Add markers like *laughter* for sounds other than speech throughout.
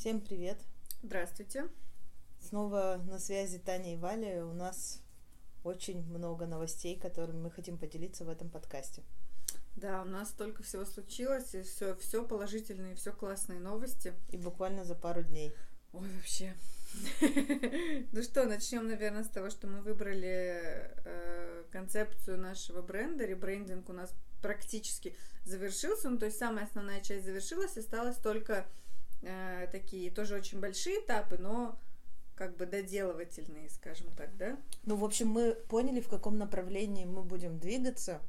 Всем привет! Здравствуйте! Снова на связи Таня и Валя. У нас очень много новостей, которыми мы хотим поделиться в этом подкасте. Да, у нас столько всего случилось, и все, все положительные, все классные новости. И буквально за пару дней. Ой, вообще. *laughs* Ну что, начнем, наверное, с того, что мы выбрали э, концепцию нашего бренда. Ребрендинг у нас практически завершился. Ну, то есть самая основная часть завершилась, осталось только э, такие тоже очень большие этапы, но как бы доделывательные, скажем так, да? Ну, в общем, мы поняли, в каком направлении мы будем двигаться.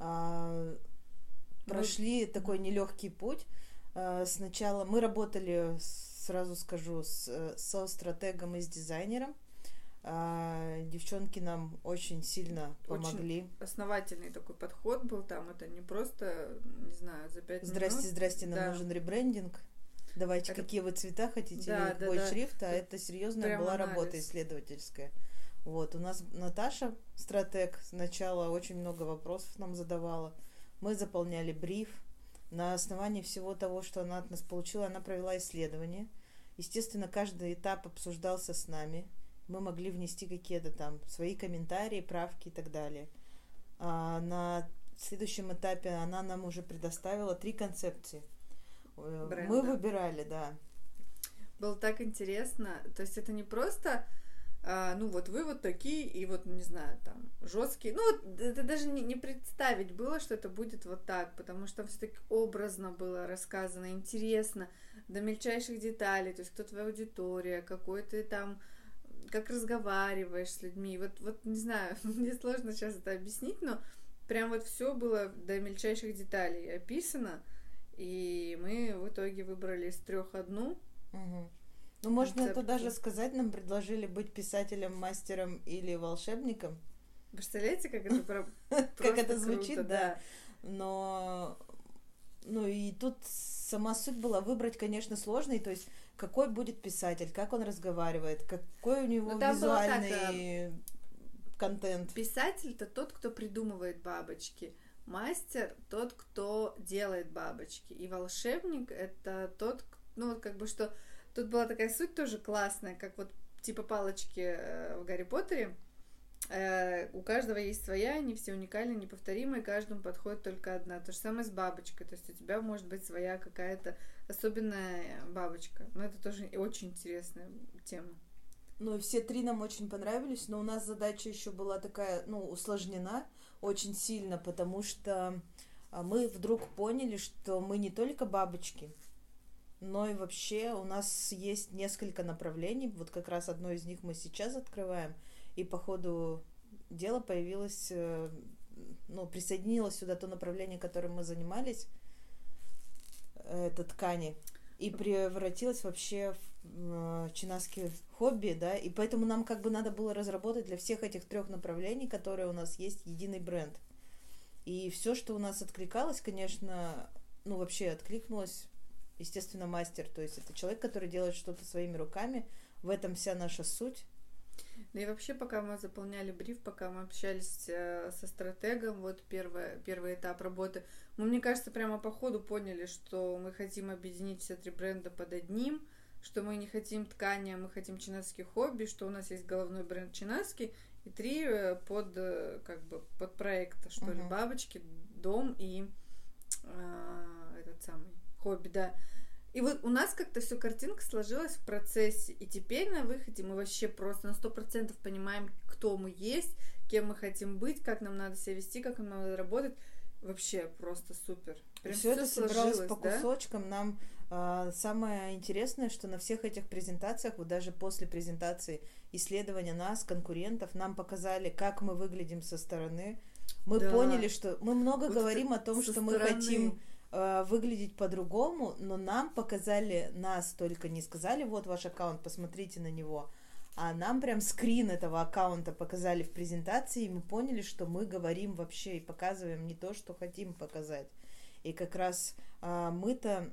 А, прошли мы... такой нелегкий путь. А, сначала мы работали, сразу скажу, с, со стратегом и с дизайнером. А, девчонки нам очень сильно помогли. Очень основательный такой подход был там. Это не просто, не знаю, за пять минут. Здрасте, здрасте, нам да. нужен ребрендинг. Давайте, это... какие вы цвета хотите, да, или да, да. шрифта. А это серьезная Прям была анализ. работа исследовательская. Вот, у нас Наташа, стратег, сначала очень много вопросов нам задавала. Мы заполняли бриф. На основании всего того, что она от нас получила, она провела исследование. Естественно, каждый этап обсуждался с нами. Мы могли внести какие-то там свои комментарии, правки и так далее. А на следующем этапе она нам уже предоставила три концепции – бренда. Мы выбирали, да. Было так интересно. То есть это не просто а, ну вот вы вот такие, и вот, не знаю, там, жесткие. Ну, вот это даже не, не представить было, что это будет вот так, потому что все-таки образно было рассказано, интересно, до мельчайших деталей, то есть кто твоя аудитория, какой ты там, как разговариваешь с людьми. Вот, вот не знаю, *laughs* мне сложно сейчас это объяснить, но прям вот все было до мельчайших деталей описано. И мы в итоге выбрали из трех одну. Угу. Ну, можно это даже сказать, нам предложили быть писателем, мастером или волшебником. Представляете, как это про... *laughs* Как это звучит, да. Но, ну и тут сама суть была выбрать, конечно, сложный, то есть какой будет писатель, как он разговаривает, какой у него ну, визуальный контент. Писатель это тот, кто придумывает бабочки. Мастер тот, кто делает бабочки. И волшебник это тот, ну вот как бы что... Тут была такая суть тоже классная, как вот типа палочки э, в Гарри Поттере. Э, у каждого есть своя, они все уникальны, неповторимые, каждому подходит только одна. То же самое с бабочкой. То есть у тебя может быть своя какая-то особенная бабочка. Но это тоже очень интересная тема. Ну, все три нам очень понравились, но у нас задача еще была такая, ну, усложнена очень сильно, потому что а, мы вдруг поняли, что мы не только бабочки, но и вообще у нас есть несколько направлений. Вот как раз одно из них мы сейчас открываем, и по ходу дела появилось, э, ну, присоединилось сюда то направление, которым мы занимались, это ткани и превратилась вообще э, чинаски хобби, да, и поэтому нам как бы надо было разработать для всех этих трех направлений, которые у нас есть, единый бренд. И все, что у нас откликалось, конечно, ну вообще откликнулось, естественно, мастер, то есть это человек, который делает что-то своими руками, в этом вся наша суть. Ну и вообще, пока мы заполняли бриф, пока мы общались э, со стратегом, вот первый, первый этап работы, мы, мне кажется, прямо по ходу поняли, что мы хотим объединить все три бренда под одним, что мы не хотим ткани, а мы хотим чинаский хобби, что у нас есть головной бренд чинаский, и три э, под, э, как бы, под проекта, что uh-huh. ли, бабочки, дом и э, этот самый хобби, да. И вот у нас как-то все картинка сложилась в процессе. И теперь на выходе мы вообще просто на сто процентов понимаем, кто мы есть, кем мы хотим быть, как нам надо себя вести, как нам надо работать. Вообще просто супер. Прям все это собиралось по да? кусочкам. Нам самое интересное, что на всех этих презентациях, вот даже после презентации исследования нас, конкурентов, нам показали, как мы выглядим со стороны. Мы да. поняли, что мы много вот говорим о том, что стороны. мы хотим Э, выглядеть по-другому, но нам показали нас только не сказали, вот ваш аккаунт, посмотрите на него, а нам прям скрин этого аккаунта показали в презентации, и мы поняли, что мы говорим вообще и показываем не то, что хотим показать. И как раз э, мы-то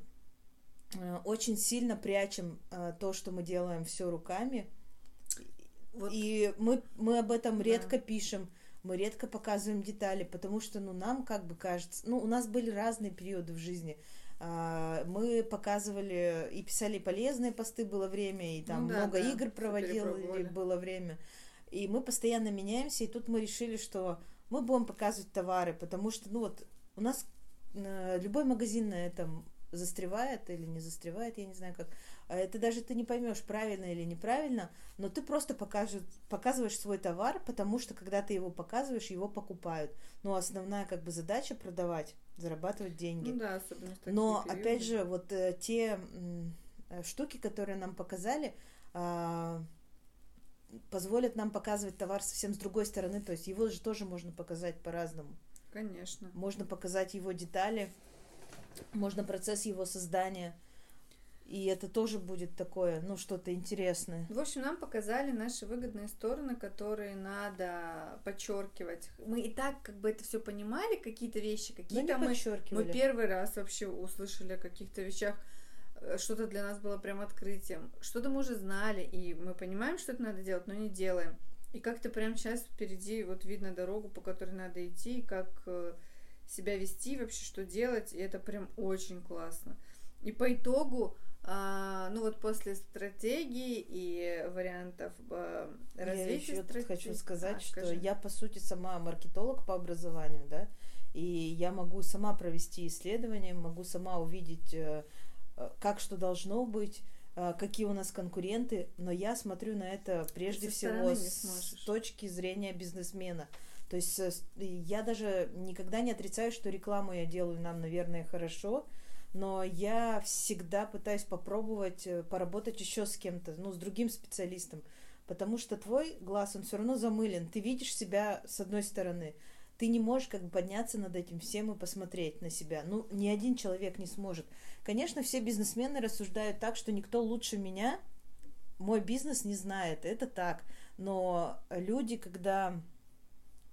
очень сильно прячем э, то, что мы делаем все руками. Вот. И мы, мы об этом да. редко пишем мы редко показываем детали, потому что, ну, нам как бы кажется, ну, у нас были разные периоды в жизни. А, мы показывали и писали полезные посты было время, и там Ну да, много да, игр проводили было время. И мы постоянно меняемся, и тут мы решили, что мы будем показывать товары, потому что, ну вот, у нас э, любой магазин на этом застревает или не застревает, я не знаю как. А Это даже ты не поймешь, правильно или неправильно, но ты просто покажешь, показываешь свой товар, потому что когда ты его показываешь, его покупают. Но основная как бы задача продавать, зарабатывать деньги. Ну да, особенно в Но периоды. опять же, вот э, те э, штуки, которые нам показали, а, позволят нам показывать товар совсем с другой стороны. То есть его же тоже можно показать по-разному. Конечно. Можно показать его детали, можно процесс его создания. И это тоже будет такое, ну, что-то интересное. В общем, нам показали наши выгодные стороны, которые надо подчеркивать. Мы и так как бы это все понимали, какие-то вещи, какие-то мы, мы первый раз вообще услышали о каких-то вещах. э, Что-то для нас было прям открытием. Что-то мы уже знали, и мы понимаем, что это надо делать, но не делаем. И как-то прям сейчас впереди вот видно дорогу, по которой надо идти, как э, себя вести, вообще что делать, и это прям очень классно. И по итогу, а, ну вот после стратегии и вариантов Я развития еще тут стратегии- хочу сказать, А, что скажи. я, по сути, сама маркетолог по образованию, да, и я могу сама провести исследование, могу сама увидеть, э, как что должно быть, э, какие у нас конкуренты, но я смотрю на это прежде всего с точки зрения бизнесмена. То есть э, я даже никогда не отрицаю, что рекламу я делаю нам, наверное, хорошо, но я всегда пытаюсь попробовать э, поработать еще с кем-то, ну, с другим специалистом, потому что твой глаз, он все равно замылен, ты видишь себя с одной стороны, ты не можешь как бы подняться над этим всем и посмотреть на себя. Ну, ни один человек не сможет. Конечно, все бизнесмены рассуждают так, что никто лучше меня мой бизнес не знает, это так. Но люди, когда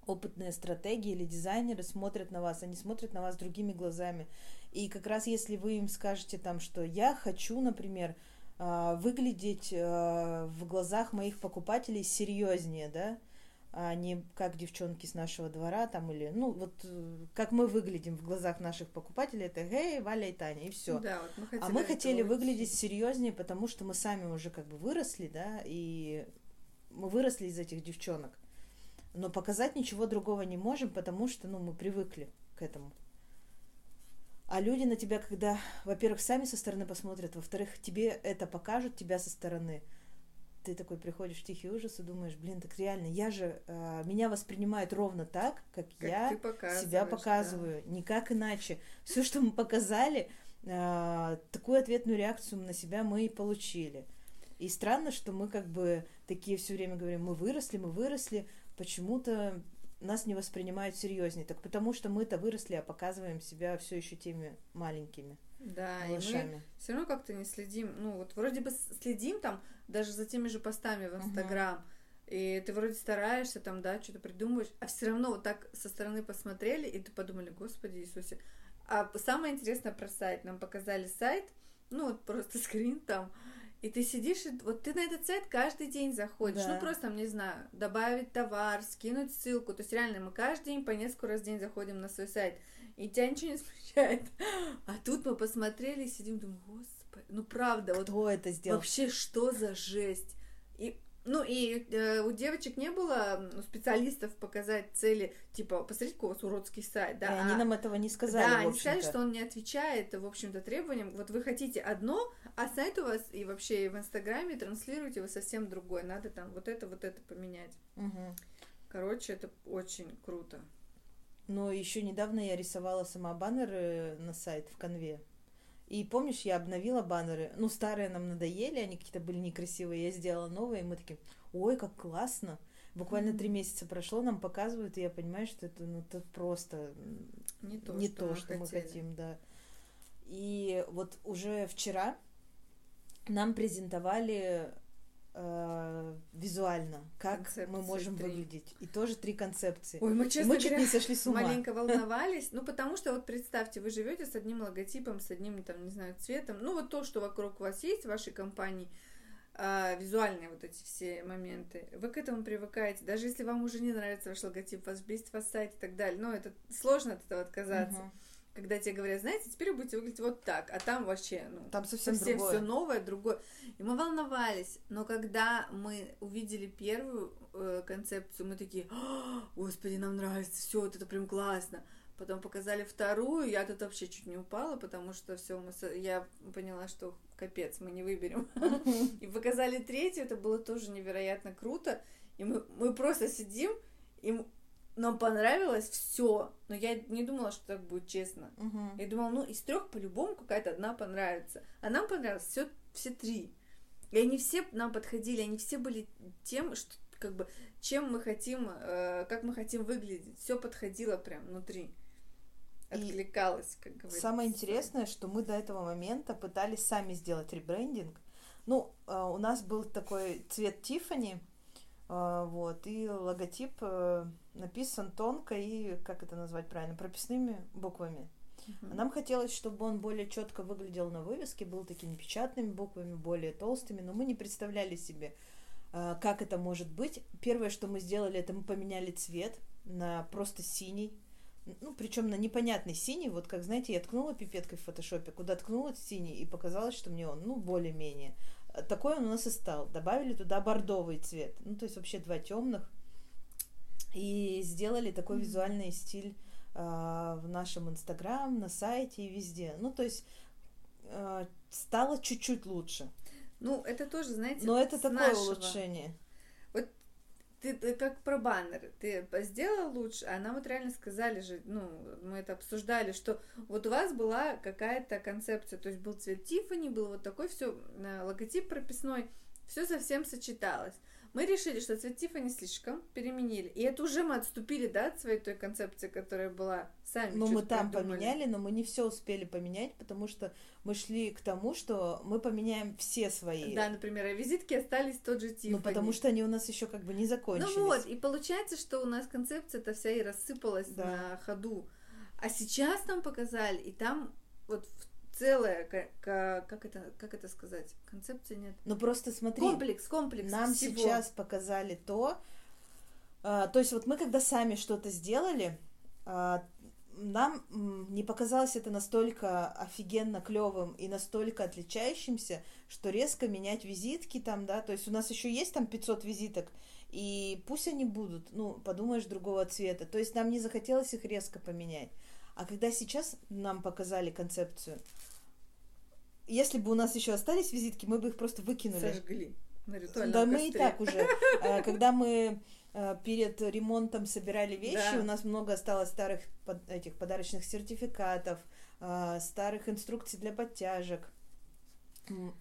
опытные стратеги или дизайнеры смотрят на вас, они смотрят на вас другими глазами. И как раз если вы им скажете там, что я хочу, например, а, выглядеть а, в глазах моих покупателей серьезнее, да, а не как девчонки с нашего двора там или, ну, вот э, как мы выглядим в глазах наших покупателей, это Гей, Валя и Таня, и все. Да, вот мы хотели А мы хотели этого выглядеть серьезнее, потому что мы сами уже как бы выросли, да, и мы выросли из этих девчонок. Но показать ничего другого не можем, потому что, ну, мы привыкли к этому. А люди на тебя, когда, во-первых, сами со стороны посмотрят, во-вторых, тебе это покажут, тебя со стороны. Ты такой приходишь в тихий ужас и думаешь, блин, так реально, я же, э, меня воспринимают ровно так, как, Как я себя да. показываю, никак иначе. Все, что мы показали, а, такую ответную реакцию на себя мы и получили. И странно, что мы как бы такие все время говорим, мы выросли, мы выросли, почему-то нас не воспринимают серьезнее. Так потому что мы-то выросли, а показываем себя все еще теми маленькими Да, и мы малышами. все равно как-то не следим. Ну, вот вроде бы следим там даже за теми же постами в. Инстаграм. И ты вроде стараешься там, да, что-то придумываешь, а все равно вот так со стороны посмотрели, и ты подумали, Господи Иисусе. А самое интересное про сайт. Нам показали сайт, ну вот просто *laughs* скрин там, и ты сидишь, и вот ты на этот сайт каждый день заходишь. Да. Ну просто, там, не знаю, добавить товар, скинуть ссылку. То есть реально мы каждый день по несколько раз в день заходим на свой сайт. И тебя ничего не смущает. А тут мы посмотрели и сидим, думаем, господи, ну правда, вот Кто это сделал? вообще что за жесть? И ну и э, у девочек не было специалистов показать цели, типа, посмотрите, какой у вас уродский сайт, да? И они а- нам этого не сказали, да, они сказали, что он не отвечает, в общем-то, требованиям. Вот вы хотите одно, а сайт у вас и вообще и в Инстаграме транслируете вы совсем другое. Надо там вот это, вот это поменять. Мгм. Короче, это очень круто. Но еще недавно я рисовала сама баннеры на сайт в конве. И помнишь, я обновила баннеры. Ну, старые нам надоели, они какие-то были некрасивые. Я сделала новые, и мы такие, ой, как классно. Буквально три месяца прошло, нам показывают, и я понимаю, что это, ну, это просто Не то, не что, то, мы, что мы хотим, да. И вот уже вчера нам презентовали э, визуально, как мы Концепции можем три. выглядеть. И тоже три концепции. Ой, мы, честно мы чуть говоря, не сошли с ума. маленько волновались. Ну, потому что вот представьте, вы живете с одним логотипом, с одним, там, не знаю, цветом. Ну, вот то, что вокруг вас есть в вашей компании, а, визуальные вот эти все моменты, вы к этому привыкаете. Даже если вам уже не нравится ваш логотип, вас бесит ваш сайт и так далее. Но это сложно от этого отказаться. Мгм. Когда тебе говорят, знаете, теперь вы будете выглядеть вот так, а там вообще, ну, Там совсем, совсем другое. все новое, другое. И мы волновались, но когда мы увидели первую э, концепцию, мы такие, «А, господи, нам нравится, все, вот это прям классно. Потом показали вторую, я тут вообще чуть не упала, потому что все, мы, я поняла, что капец, мы не выберем. *laughs* И показали третью, это было тоже невероятно круто. И мы, мы просто сидим, и нам понравилось все, но я не думала, что так будет честно. Мгм. Я думала, ну, из трех по-любому какая-то одна понравится. А нам понравилось все, все три. И они все нам подходили, они все были тем, что как бы чем мы хотим, э, как мы хотим выглядеть. Все подходило прям внутри. Откликалось, как говорится. Самое интересное, что мы до этого момента пытались сами сделать ребрендинг. Ну, э, у нас был такой цвет Тифани, вот, и логотип э, написан тонко и, как это назвать правильно, прописными буквами. А Нам хотелось, чтобы он более четко выглядел на вывеске, был такими печатными буквами, более толстыми, но мы не представляли себе, э, как это может быть. Первое, что мы сделали, это мы поменяли цвет на просто синий. Ну, причем на непонятный синий, вот как, знаете, я ткнула пипеткой в фотошопе, куда ткнула синий, и показалось, что мне он, ну, более-менее. Э, Такой он у нас и стал. Добавили туда бордовый цвет, ну, то есть вообще два темных. И сделали такой Мгм. визуальный стиль а, в нашем инстаграм, на сайте и везде. Ну, то есть а, стало чуть-чуть лучше. Ну, это тоже, знаете, Но это такое нашего. улучшение. Ты, ты как про баннеры. Ты сделал лучше, а нам вот реально сказали же, ну, мы это обсуждали, что вот у вас была какая-то концепция, то есть был цвет Тиффани, был вот такой все логотип прописной, все совсем сочеталось. Мы решили, что цвет Тиффани слишком переменили. И это уже мы отступили, да, от своей той концепции, которая была сами. Ну, мы там придумали. поменяли, но мы не все успели поменять, потому что мы шли к тому, что мы поменяем все свои. Да, например, а визитки остались тот же Тиффани. Ну, потому что они у нас еще как бы не закончились. Ну вот, и получается, что у нас концепция-то вся и рассыпалась Да. на ходу. А сейчас нам показали, и там вот в- целая, ка- ка- как это, как это сказать, концепция нет. Ну, просто смотри. Комплекс, комплекс Нам всего. сейчас показали то, а, то есть вот мы когда сами что-то сделали, а, нам не показалось это настолько офигенно клевым и настолько отличающимся, что резко менять визитки там, да, то есть у нас еще есть там 500 визиток, и пусть они будут, ну, подумаешь, другого цвета, то есть нам не захотелось их резко поменять. А когда сейчас нам показали концепцию, если бы у нас еще остались визитки, мы бы их просто выкинули. Сожгли на ритуальном Да, мы и костре. так уже. *laughs* Э, Когда мы э, перед ремонтом собирали вещи, Да. у нас много осталось старых под- этих подарочных сертификатов, э, старых инструкций для подтяжек,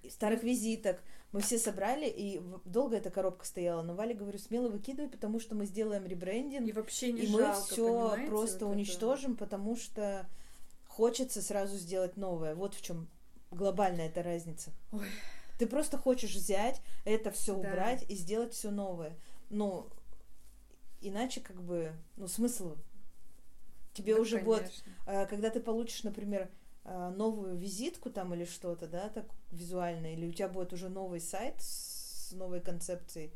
старых визиток. Мы все собрали, и долго эта коробка стояла. Но Валя, говорю, смело выкидывай, потому что мы сделаем ребрендинг, И вообще не и мы жалко, все понимаете, просто вот это? уничтожим, потому что хочется сразу сделать новое. Вот в чем глобальная эта разница. Ой. Ты просто хочешь взять это все Да. убрать и сделать все новое. Ну, иначе как бы, ну, смысл. Тебе Да, уже конечно. э, когда ты получишь, например, новую визитку там или что-то, да, так визуально, или у тебя будет уже новый сайт с новой концепцией,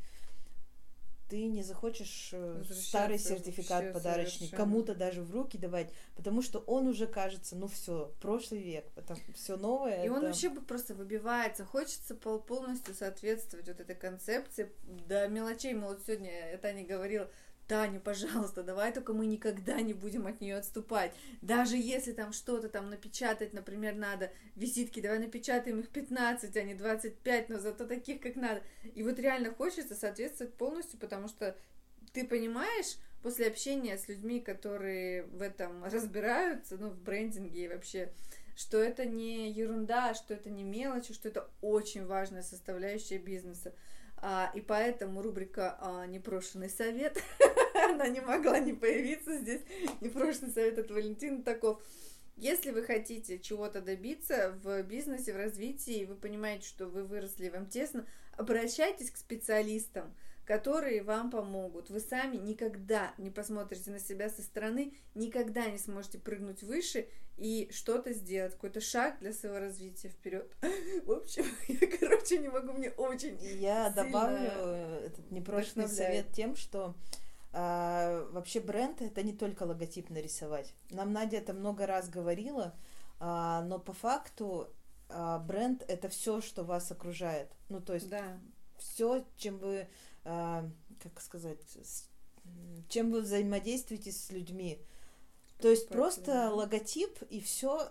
ты не захочешь э, старый сертификат вообще подарочный кому-то даже в руки давать, потому что он уже кажется, ну все, прошлый век, потому все новое. И он это- вообще бы просто выбивается. Хочется пол- полностью соответствовать вот этой концепции до мелочей. Мы вот сегодня э, Таня говорила, Таня, пожалуйста, давай только мы никогда не будем от нее отступать. Даже если там что-то там напечатать, например, надо визитки, давай напечатаем их 15, а не 25, но зато таких, как надо. И вот реально хочется соответствовать полностью, потому что ты понимаешь, после общения с людьми, которые в этом *laughs* разбираются, ну, в брендинге и вообще, что это не ерунда, что это не мелочи, что это очень важная составляющая бизнеса. А, и поэтому рубрика а, «Непрошенный совет», *laughs* она не могла не появиться здесь. Непрошенный совет от Валентины Таков. Если вы хотите чего-то добиться в бизнесе, в развитии, и вы понимаете, что вы выросли, вам тесно, обращайтесь к специалистам, которые вам помогут. Вы сами никогда не посмотрите на себя со стороны, никогда не сможете прыгнуть выше и что-то сделать, какой-то шаг для своего развития вперед. *laughs* В общем, *laughs* я, короче, не могу, мне очень Я добавлю э, этот непрошенный совет тем, что а, вообще бренд это не только логотип нарисовать. Нам Надя это много раз говорила, а, но по факту а, бренд это все, что вас окружает. Ну, то есть Да. все, чем вы, как сказать, с- чем вы взаимодействуете с людьми. То есть просто логотип и все,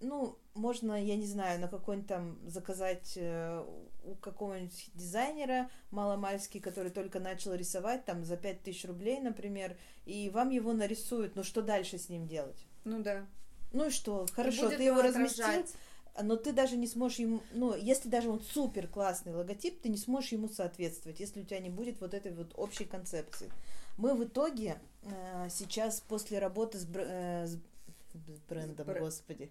ну, можно, я не знаю, на какой-нибудь там заказать э, у какого-нибудь дизайнера маломальский, который только начал рисовать, там, за 5000 рублей, например, и вам его нарисуют, ну, что дальше с ним делать? Ну да. Ну и что? Хорошо, будет ты его его разместил, отражать. Но ты даже не сможешь ему, ну, если даже он супер классный логотип, ты не сможешь ему соответствовать, если у тебя не будет вот этой вот общей концепции. Мы в итоге э, сейчас после работы с, бр- э, с- с брендом, бр- господи,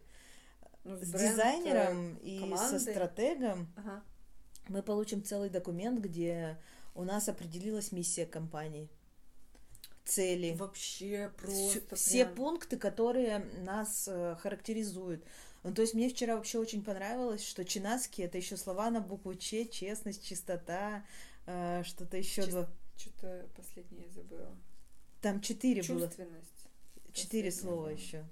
Ну, с бренд, дизайнером э, и командой. со стратегом, Ага. мы получим целый документ, где у нас определилась миссия компании, цели, Вообще просто все прям. пункты, которые нас э, характеризуют. Ну, то есть мне вчера вообще очень понравилось, что чинаски это еще слова на букву Ч, честность, чистота, э, что-то еще Чис- два. Что-то последнее я забыла. Там четыре было, Чувственность. четыре слова да. еще.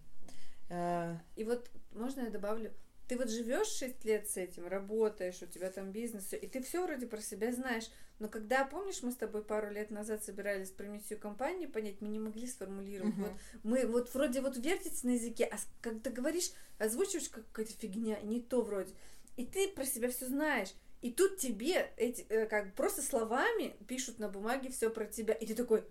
Э, И вот, можно я добавлю? Ты вот живешь 6 лет с этим, работаешь, у тебя там бизнес, и ты все вроде про себя знаешь. Но когда, помнишь, мы с тобой пару лет назад собирались про миссию компании понять, мы не могли сформулировать. Мгм. Вот мы вот вроде вот вертится на языке, а когда говоришь, озвучиваешь как какая-то фигня, не то вроде. И ты про себя все знаешь. И тут тебе эти, э, как просто словами пишут на бумаге все про тебя. И ты такой,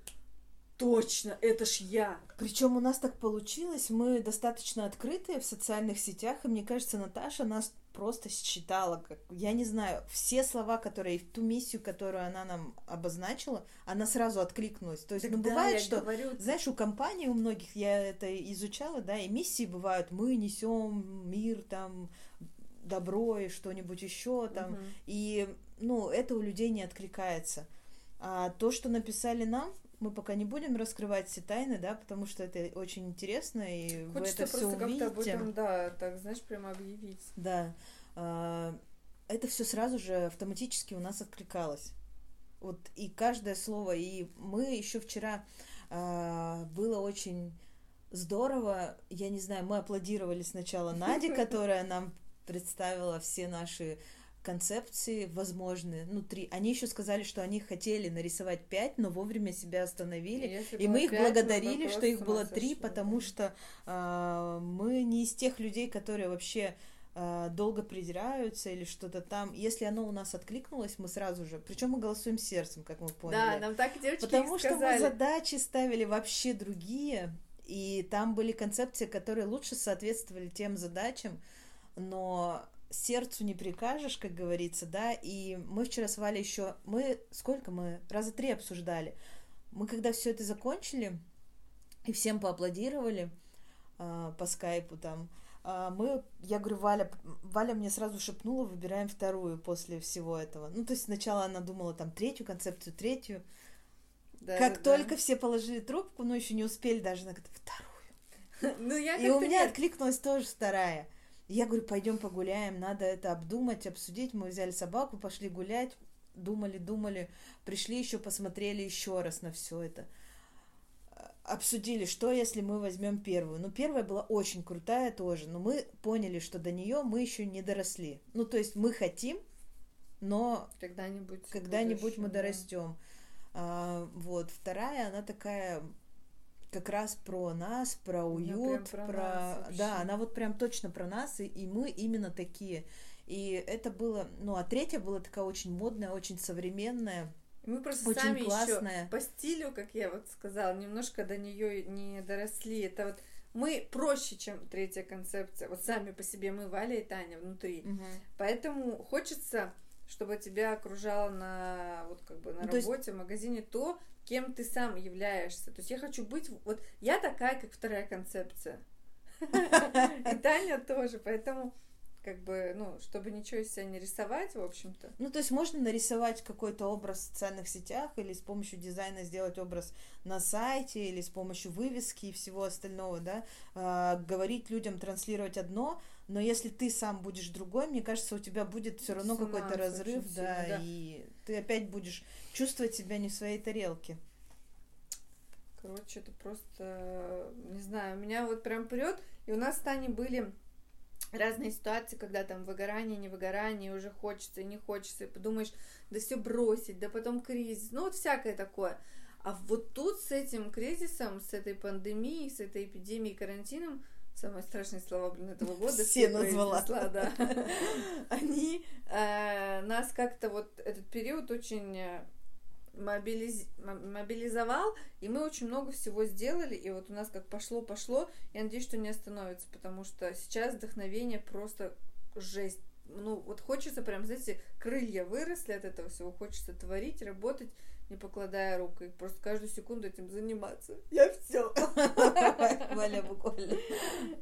точно, это ж я. Причем у нас так получилось, мы достаточно открытые в социальных сетях, и мне кажется, Наташа нас просто считала, как, я не знаю, все слова, которые в ту миссию, которую она нам обозначила, она сразу откликнулась. То есть, ну, Тогда бывает, что говорю, Знаешь, у компаний, у многих, я это изучала, да, и миссии бывают, мы несем мир, там, добро и что-нибудь еще, там, Мгм. и, ну, это у людей не откликается. А то, что написали нам, мы пока не будем раскрывать все тайны, да, потому что это очень интересно, и вы Хочется это все просто как-то об увидите. этом, да, так, знаешь, прямо объявить. Да. А, Это все сразу же автоматически у нас откликалось. Вот и каждое слово, и мы еще вчера а, было очень здорово. Я не знаю, мы аплодировали сначала Наде, *laughs* которая нам представила все наши концепции возможные, ну, три. Они еще сказали, что они хотели нарисовать пять, но вовремя себя остановили. если И было мы их пять, мы бы благодарили, что их было три, потому что а, мы не из тех людей, которые вообще а, долго придираются или что-то там. Если оно у нас откликнулось, мы сразу же. Причем мы голосуем сердцем, как мы поняли. Да, нам так девочки Потому и что мы сказали. задачи ставили вообще другие, и там были концепции, которые лучше соответствовали тем задачам, но сердцу не прикажешь, как говорится, да, и мы вчера с Валей еще, мы, сколько мы, раза три обсуждали, мы когда все это закончили, и всем поаплодировали а, по скайпу там, а, мы, я говорю, Валя, Валя мне сразу шепнула, выбираем вторую после всего этого. Ну, то есть сначала она думала там третью концепцию, третью, Да, как да, только все положили трубку, но еще не успели даже, она говорит, вторую. да. *laughs* Ну, я И у меня откликнулась тоже вторая. Я говорю, пойдем погуляем, надо это обдумать, обсудить. Мы взяли собаку, пошли гулять, думали, думали, пришли еще, посмотрели еще раз на все это. Обсудили, что если мы возьмем первую. Ну, первая была очень крутая тоже, но мы поняли, что до нее мы еще не доросли. Ну, то есть мы хотим, но Когда-нибудь. когда-нибудь мы да. дорастем. А, вот вторая, она такая как раз про нас, про уют, про, про нас да, она вот прям точно про нас, и, и мы именно такие. И это было, ну, а третья была такая очень модная, очень современная, И Мы просто очень сами классная. еще по стилю, как я вот сказала, немножко до нее не доросли. Это вот мы проще, чем третья концепция. Вот сами по себе мы, Валя и Таня, внутри. Поэтому хочется, чтобы тебя окружало на вот как бы на Ну, то есть- работе, в магазине то, кем ты сам являешься. То есть я хочу быть вот я такая, как вторая концепция. *laughs* И Таня тоже, поэтому как бы, ну, чтобы ничего из себя не рисовать, в общем-то. Ну, то есть можно нарисовать какой-то образ в социальных сетях или с помощью дизайна сделать образ на сайте или с помощью вывески и всего остального, да, А, говорить людям, транслировать одно, но если ты сам будешь другой, мне кажется, у тебя будет все равно какой-то разрыв, очень да, и ты опять будешь чувствовать себя не в своей тарелке. Короче, это просто, не знаю, меня вот прям прет. И у нас с Таней были разные ситуации, когда там выгорание, не выгорание, уже хочется не хочется, и подумаешь, да все бросить, да потом кризис, ну вот всякое такое. А вот тут с этим кризисом, с этой пандемией, с этой эпидемией, карантином, самые страшные слова, блин, этого *laughs* года. Все назвала. да. *laughs* Они э, нас как-то вот этот период очень э, мобилиз... мобилизовал, и мы очень много всего сделали, и вот у нас как пошло-пошло, я надеюсь, что не остановится, потому что сейчас вдохновение просто жесть. Ну, вот хочется прям, знаете, крылья выросли от этого всего, хочется творить, работать, не покладая рук, и просто каждую секунду этим заниматься. Я все. Валя буквально.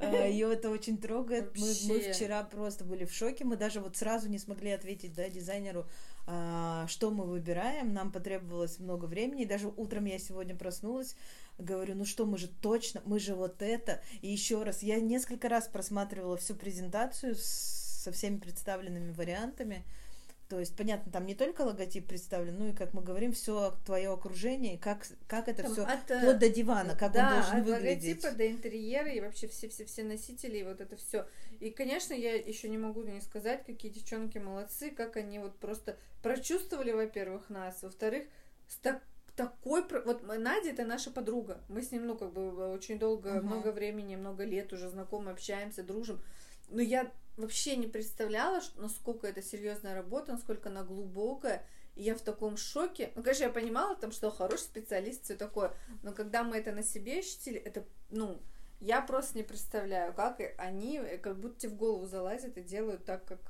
А, Ее это очень трогает. Мы, мы вчера просто были в шоке. Мы даже вот сразу не смогли ответить да, дизайнеру, а, что мы выбираем. Нам потребовалось много времени. И даже утром я сегодня проснулась, говорю, ну что, мы же точно, мы же вот это. И еще раз, я несколько раз просматривала всю презентацию со всеми представленными вариантами. То есть, понятно, там не только логотип представлен, ну и, как мы говорим, все твое окружение, как, как это все от, э, вплоть до дивана, как да, он должен от выглядеть. логотипа до интерьера и вообще все-все-все носители, и вот это все. И, конечно, я еще не могу не сказать, какие девчонки молодцы, как они вот просто прочувствовали, во-первых, нас, во-вторых, с так такой... Вот Надя это наша подруга. Мы с ним, ну, как бы очень долго, uh-huh. много времени, много лет уже знакомы, общаемся, дружим. Но я вообще не представляла, насколько это серьезная работа, насколько она глубокая. И я в таком шоке. Ну, конечно, я понимала, там, что хороший специалист, все такое. Но когда мы это на себе ощутили, это, ну, я просто не представляю, как они, э, как будто тебе в голову залазят и делают так, как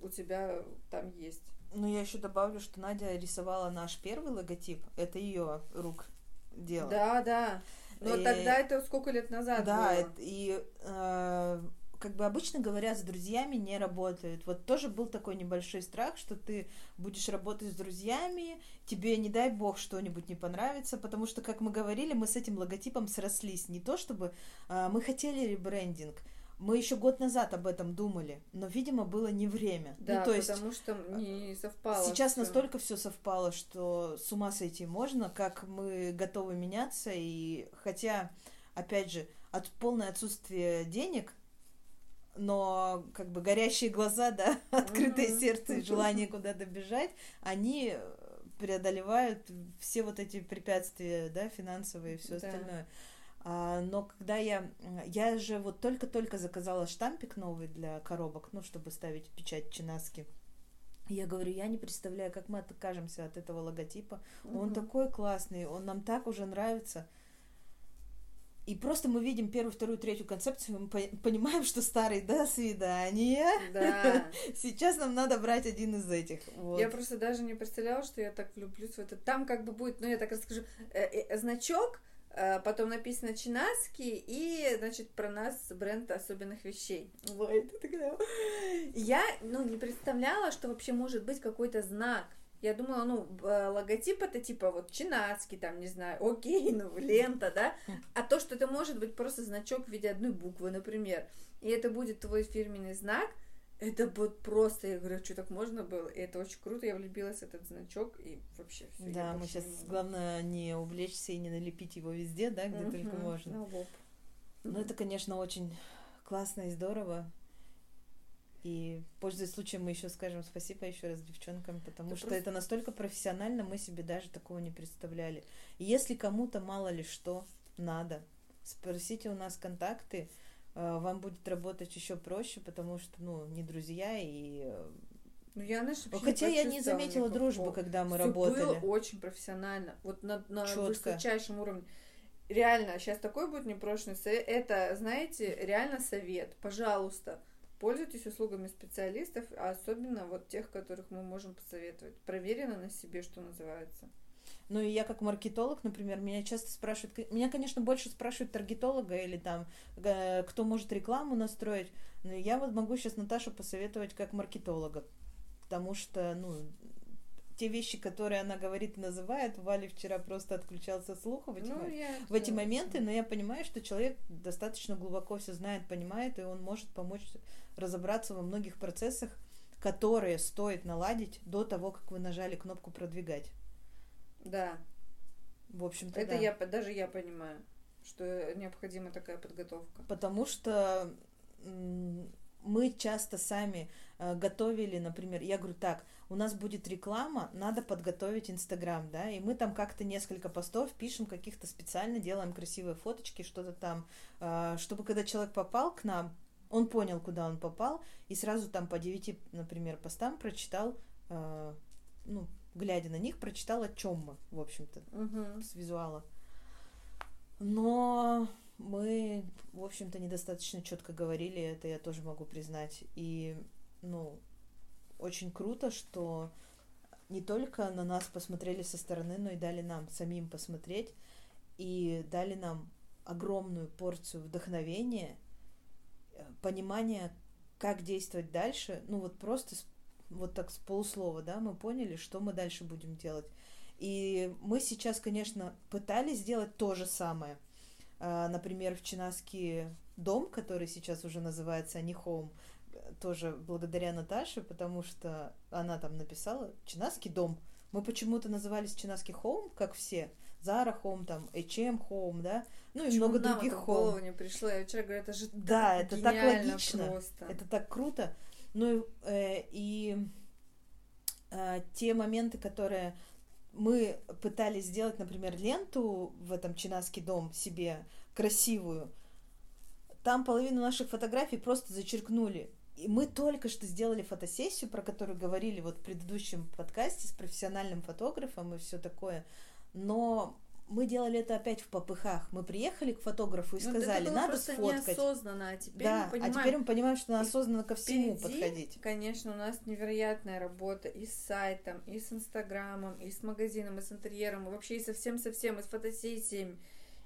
у тебя там есть. Ну, я еще добавлю, что Надя рисовала наш первый логотип. Это ее рук дело. Да, да. Но и... тогда это сколько лет назад да, было? Да, и э, как бы обычно говоря, с друзьями не работают. Вот тоже был такой небольшой страх, что ты будешь работать с друзьями, тебе, не дай бог, что-нибудь не понравится, потому что, как мы говорили, мы с этим логотипом срослись. Не то чтобы а, мы хотели ребрендинг, мы еще год назад об этом думали, но, видимо, было не время. Ну, да, ну, то есть, потому что не совпало. Сейчас все. настолько все совпало, что с ума сойти можно, как мы готовы меняться, и хотя, опять же, от полное отсутствие денег но как бы горящие глаза, да, *laughs* открытое сердце и желание *laughs* куда-то бежать, они преодолевают все вот эти препятствия, да, финансовые и все да. остальное. А, но когда я... Я же вот только-только заказала штампик новый для коробок, ну, чтобы ставить печать Чинаски. Я говорю, я не представляю, как мы откажемся от этого логотипа. Угу. Он такой классный, он нам так уже нравится. И просто мы видим первую, вторую, третью концепцию, мы понимаем, что старый до свидания. Да. *laughs* Сейчас нам надо брать один из этих. Вот. Я просто даже не представляла, что я так влюблюсь в это. Там как бы будет, ну я так расскажу, э, э, значок, э, потом написано Чинаски и, значит, про нас бренд особенных вещей. Вот, Я, ну, не представляла, что вообще может быть какой-то знак я думала, ну, логотип это типа вот чинацкий, там, не знаю, *laughs* окей, ну, лента, да? *laughs* А то, что это может быть просто значок в виде одной буквы, например, и это будет твой фирменный знак, это вот просто, я говорю, что так можно было, и это очень круто, я влюбилась в этот значок, и вообще все. Да, мы сейчас, главное, не увлечься и не налепить его везде, да, где только можно. На лоб. Ну, это, конечно, очень классно и здорово. И, пользуясь случаем, мы еще скажем спасибо еще раз девчонкам, потому это что просто... это настолько профессионально, мы себе даже такого не представляли. И если кому-то мало ли что надо, спросите у нас контакты, э, вам будет работать еще проще, потому что, ну, не друзья и э, ну, я, знаешь, Хотя я не заметила никакого. дружбы, когда мы Всё работали. было очень профессионально. Вот на, на высочайшем уровне. Реально, сейчас такой будет непрошенный совет. Это, знаете, реально совет. Пожалуйста, Пользуйтесь услугами специалистов, а особенно вот тех, которых мы можем посоветовать. Проверено на себе, что называется. Ну и я как маркетолог, например, меня часто спрашивают, меня, конечно, больше спрашивают таргетолога или там, э, кто может рекламу настроить, но я вот могу сейчас Наташу посоветовать как маркетолога, потому что, ну, те вещи, которые она говорит и называет, Вали вчера просто отключался слух в эти, ну, в эти моменты, но я понимаю, что человек достаточно глубоко все знает, понимает, и он может помочь разобраться во многих процессах, которые стоит наладить до того, как вы нажали кнопку продвигать. Да. В общем-то, Это да. я, даже я понимаю, что необходима такая подготовка. Потому что мы часто сами э, готовили, например, я говорю так, у нас будет реклама, надо подготовить Инстаграм, да, и мы там как-то несколько постов пишем, каких-то специально делаем красивые фоточки, что-то там, э, чтобы когда человек попал к нам, он понял, куда он попал, и сразу там по девяти, например, постам прочитал, э, ну, глядя на них, прочитал, о чем мы, в общем-то, Угу. с визуала. Но мы, в общем-то, недостаточно четко говорили, это я тоже могу признать. И, ну, очень круто, что не только на нас посмотрели со стороны, но и дали нам самим посмотреть, и дали нам огромную порцию вдохновения, э, понимания, как действовать дальше. Ну, вот просто вот так с полуслова, да, мы поняли, что мы дальше будем делать. И мы сейчас, конечно, пытались сделать то же самое. А, Например, в Чинаский дом, который сейчас уже называется э, тоже благодаря Наташе, потому что она там написала Чинаский дом. Мы почему-то назывались Чинаский Home, как все. Зара Home, там, H&M Home, да, ну и Почему много нам других это в голову не пришло? Я вчера говорю, это же Да, так это так логично. просто. Это так круто. Ну э, и э, те моменты, которые мы пытались сделать, например, ленту в этом Чинаский дом себе красивую, там половину наших фотографий просто зачеркнули. И мы только что сделали фотосессию, про которую говорили вот в предыдущем подкасте с профессиональным фотографом и все такое. Но мы делали это опять в попыхах. Мы приехали к фотографу и Ну, сказали, было надо просто сфоткать. неосознанно, а теперь да, мы понимаем, а теперь мы понимаем, что надо осознанно ко всему впереди, подходить. Конечно, у нас невероятная работа и с сайтом, и с Инстаграмом, и с магазином, и с интерьером, и вообще и со всем-совсем, и с фотосессиями.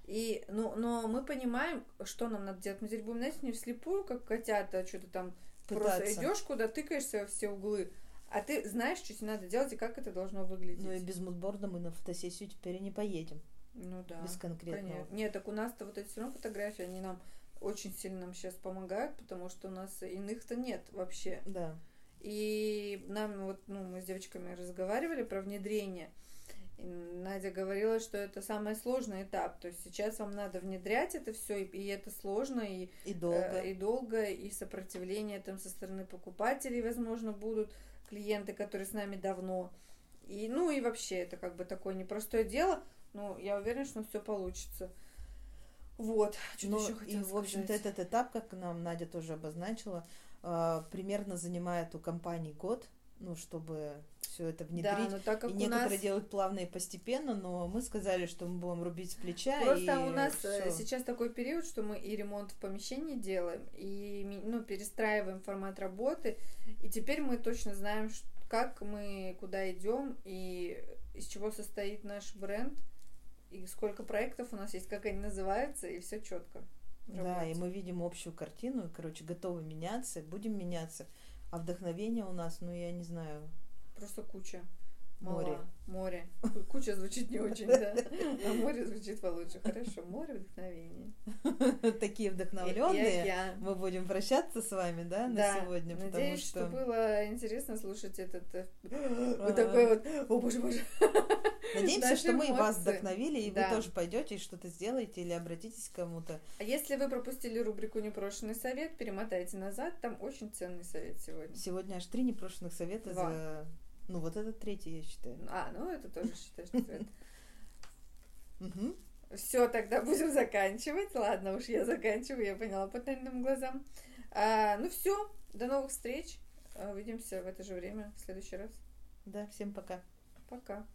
И, ну, но мы понимаем, что нам надо делать. Мы теперь будем, знаете, не вслепую, как котята, что-то там просто Пытаться. идешь куда, тыкаешься во все углы, а ты знаешь, что тебе надо делать и как это должно выглядеть. Ну и без мудборда мы на фотосессию теперь и не поедем. Ну да. без конкретного. Конечно. Нет, так у нас-то вот эти все равно фотографии, они нам очень сильно нам сейчас помогают, потому что у нас иных-то нет вообще. Да. И нам вот, ну, мы с девочками разговаривали про внедрение. И Надя говорила, что это самый сложный этап. То есть сейчас вам надо внедрять это все, и, и это сложно, и И долго. э, и долго, и сопротивление там со стороны покупателей, возможно, будут клиенты, которые с нами давно. И, ну и вообще это как бы такое непростое дело, но я уверена, что все получится. Вот, что Ну, еще и, хотела в общем-то, сказать. этот этап, как нам Надя тоже обозначила, э, примерно занимает у компании год, ну, чтобы все это Да, внедрить. но так как и у некоторые нас... делают плавно и постепенно, но мы сказали, что мы будем рубить с плеча. Просто и у нас э, всё. сейчас такой период, что мы и ремонт в помещении делаем, и ну, перестраиваем формат работы, и теперь мы точно знаем, как мы куда идем и из чего состоит наш бренд, и сколько проектов у нас есть, как они называются, и все четко. Да, и мы видим общую картину, и, короче, готовы меняться, будем меняться. А вдохновение у нас, ну, я не знаю, Просто куча. Море. Мала. Море. *laughs* Куча звучит не очень, да. А море звучит получше. Хорошо, море вдохновения. *laughs* такие вдохновленные. Мы будем прощаться с вами, да, на Да, сегодня, Надеюсь, что... что... было интересно слушать этот... э. *gasps* Вот такой вот, о боже, боже. *laughs* Надеемся, наши что мы и вас эмоции. вдохновили, и Да. вы тоже пойдете и что-то сделаете или обратитесь к кому-то. А если вы пропустили рубрику «Непрошенный совет», перемотайте назад, там очень ценный совет сегодня. Сегодня аж три непрошенных совета Два. за... Ну, вот этот третий, я считаю. А, ну это тоже считаешь. Мгм. Все, тогда будем заканчивать. Ладно уж, я заканчиваю, я поняла по тайным глазам. А, ну все, до новых встреч. Увидимся в это же время в следующий раз. Да, всем пока. Пока.